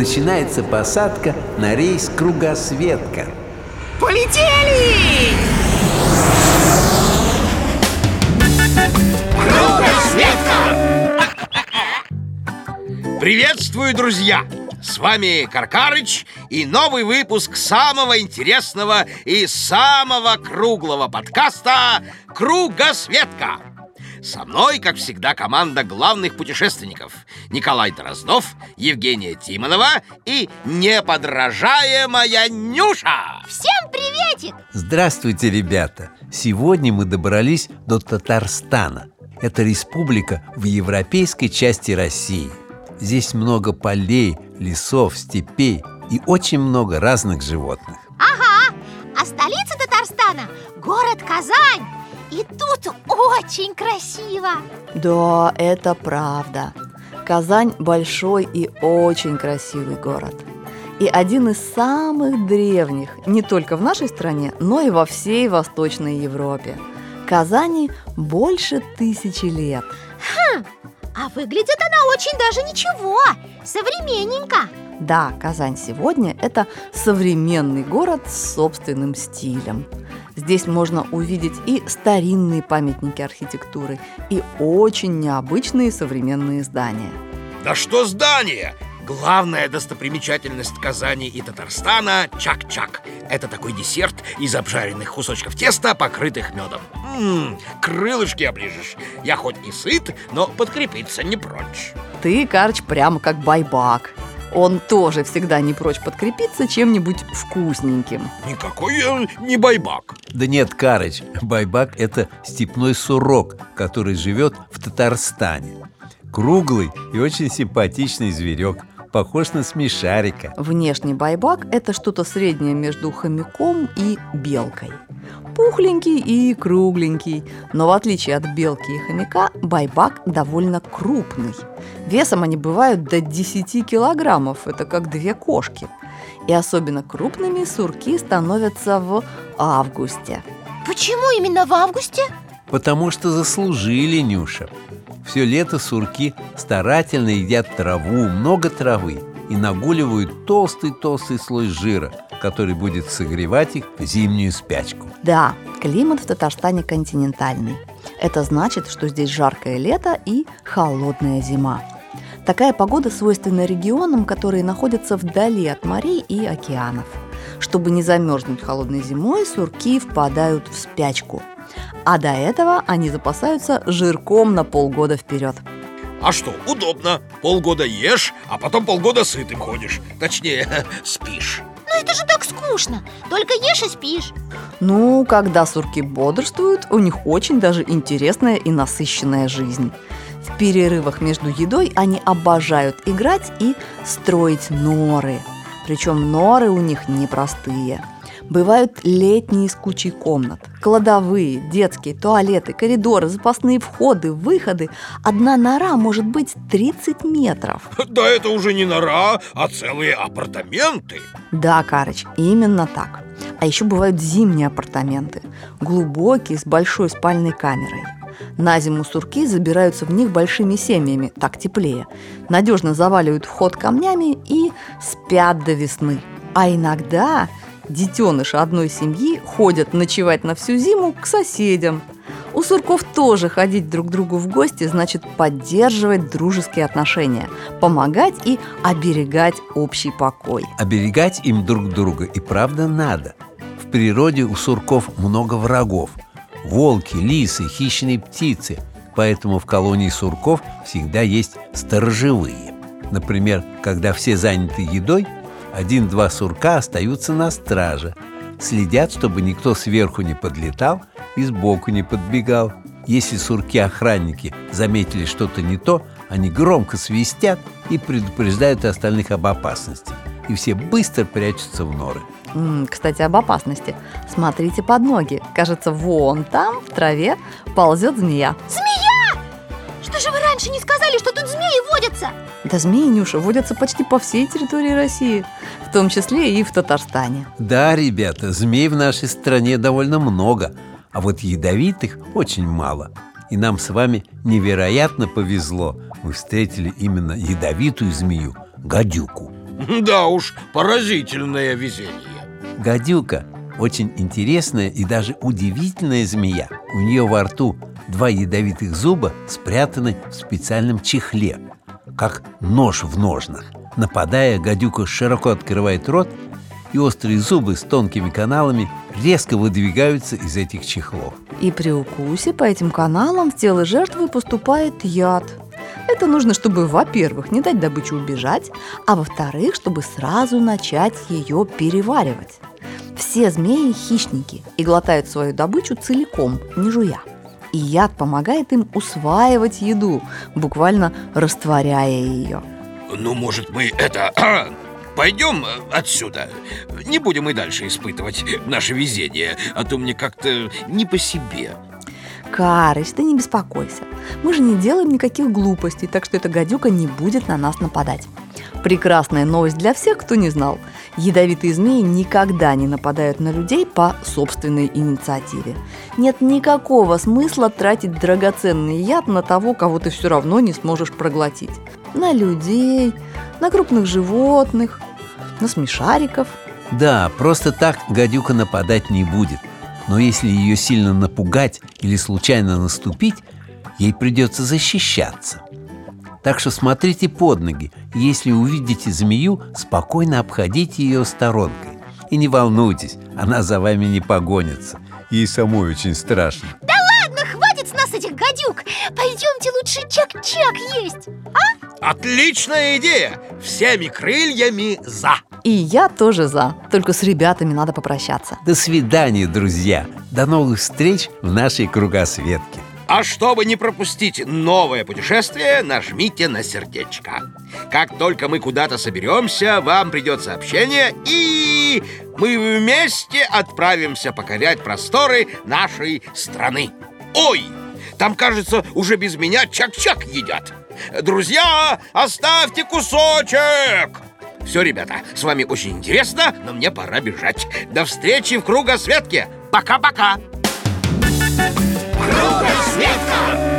начинается посадка на рейс Кругосветка. Полетели! Кругосветка! Приветствую, друзья! С вами Каркарыч и новый выпуск самого интересного и самого круглого подкаста «Кругосветка». Со мной, как всегда, команда главных путешественников. Николай Дроздов, Евгения Тимонова и неподражаемая Нюша. Всем приветик! Здравствуйте, ребята! Сегодня мы добрались до Татарстана. Это республика в европейской части России. Здесь много полей, лесов, степей и очень много разных животных. Ага, а столица Татарстана – город Казань И тут очень красиво Да, это правда Казань большой и очень красивый город и один из самых древних не только в нашей стране, но и во всей Восточной Европе. Казани больше тысячи лет. Хм, а выглядит она очень даже ничего, современненько Да, Казань сегодня – это современный город с собственным стилем. Здесь можно увидеть и старинные памятники архитектуры, и очень необычные современные здания. Да что здание! Главная достопримечательность Казани и Татарстана – чак-чак. Это такой десерт из обжаренных кусочков теста, покрытых медом. Ммм, крылышки оближешь. Я хоть и сыт, но подкрепиться не прочь. Ты, Карч, прямо как байбак. Он тоже всегда не прочь подкрепиться чем-нибудь вкусненьким. Никакой я не байбак. Да нет, Карыч, байбак – это степной сурок, который живет в Татарстане Круглый и очень симпатичный зверек похож на смешарика Внешний байбак – это что-то среднее между хомяком и белкой Пухленький и кругленький, но в отличие от белки и хомяка, байбак довольно крупный. Весом они бывают до 10 килограммов, это как две кошки. И особенно крупными сурки становятся в августе. Почему именно в августе? Потому что заслужили, Нюша. Все лето сурки старательно едят траву, много травы и нагуливают толстый-толстый слой жира, который будет согревать их в зимнюю спячку. Да, климат в Татарстане континентальный. Это значит, что здесь жаркое лето и холодная зима. Такая погода свойственна регионам, которые находятся вдали от морей и океанов. Чтобы не замерзнуть холодной зимой, сурки впадают в спячку – а до этого они запасаются жирком на полгода вперед. А что, удобно. Полгода ешь, а потом полгода сытым ходишь. Точнее, спишь. Ну это же так скучно. Только ешь и спишь. Ну, когда сурки бодрствуют, у них очень даже интересная и насыщенная жизнь. В перерывах между едой они обожают играть и строить норы. Причем норы у них непростые – Бывают летние с кучей комнат, кладовые, детские, туалеты, коридоры, запасные входы, выходы. Одна нора может быть 30 метров. Да это уже не нора, а целые апартаменты. Да, Карыч, именно так. А еще бывают зимние апартаменты, глубокие, с большой спальной камерой. На зиму сурки забираются в них большими семьями, так теплее. Надежно заваливают вход камнями и спят до весны. А иногда детеныши одной семьи ходят ночевать на всю зиму к соседям. У сурков тоже ходить друг другу в гости значит поддерживать дружеские отношения, помогать и оберегать общий покой. Оберегать им друг друга и правда надо. В природе у сурков много врагов. Волки, лисы, хищные птицы. Поэтому в колонии сурков всегда есть сторожевые. Например, когда все заняты едой – один-два сурка остаются на страже. Следят, чтобы никто сверху не подлетал и сбоку не подбегал. Если сурки-охранники заметили что-то не то, они громко свистят и предупреждают остальных об опасности. И все быстро прячутся в норы. Кстати, об опасности. Смотрите под ноги. Кажется, вон там, в траве, ползет змея. Змея! Что же вы раньше не сказали, что тут змеи водятся? Да змеи, Нюша, водятся почти по всей территории России в том числе и в Татарстане. Да, ребята, змей в нашей стране довольно много, а вот ядовитых очень мало. И нам с вами невероятно повезло. Мы встретили именно ядовитую змею – гадюку. Да уж, поразительное везение Гадюка очень интересная и даже удивительная змея У нее во рту два ядовитых зуба спрятаны в специальном чехле Как нож в ножнах Нападая, гадюка широко открывает рот и острые зубы с тонкими каналами резко выдвигаются из этих чехлов. И при укусе по этим каналам в тело жертвы поступает яд. Это нужно, чтобы, во-первых, не дать добыче убежать, а во-вторых, чтобы сразу начать ее переваривать. Все змеи – хищники и глотают свою добычу целиком, не жуя. И яд помогает им усваивать еду, буквально растворяя ее. Ну, может, мы это... Пойдем отсюда. Не будем и дальше испытывать наше везение, а то мне как-то не по себе. Карыч, ты не беспокойся. Мы же не делаем никаких глупостей, так что эта гадюка не будет на нас нападать. Прекрасная новость для всех, кто не знал. Ядовитые змеи никогда не нападают на людей по собственной инициативе. Нет никакого смысла тратить драгоценный яд на того, кого ты все равно не сможешь проглотить. На людей, на крупных животных, на смешариков. Да, просто так гадюка нападать не будет. Но если ее сильно напугать или случайно наступить, ей придется защищаться. Так что смотрите под ноги. Если увидите змею, спокойно обходите ее сторонкой. И не волнуйтесь, она за вами не погонится. Ей самой очень страшно. Да ладно, хватит с нас этих гадюк Пойдемте лучше чак-чак есть, а? Отличная идея! Всеми крыльями за! И я тоже за, только с ребятами надо попрощаться До свидания, друзья! До новых встреч в нашей кругосветке а чтобы не пропустить новое путешествие, нажмите на сердечко. Как только мы куда-то соберемся, вам придет сообщение, и мы вместе отправимся покорять просторы нашей страны. Ой, там, кажется, уже без меня чак-чак едят. Друзья, оставьте кусочек! Все, ребята, с вами очень интересно, но мне пора бежать. До встречи в кругосветке. Пока-пока! Кругосветка!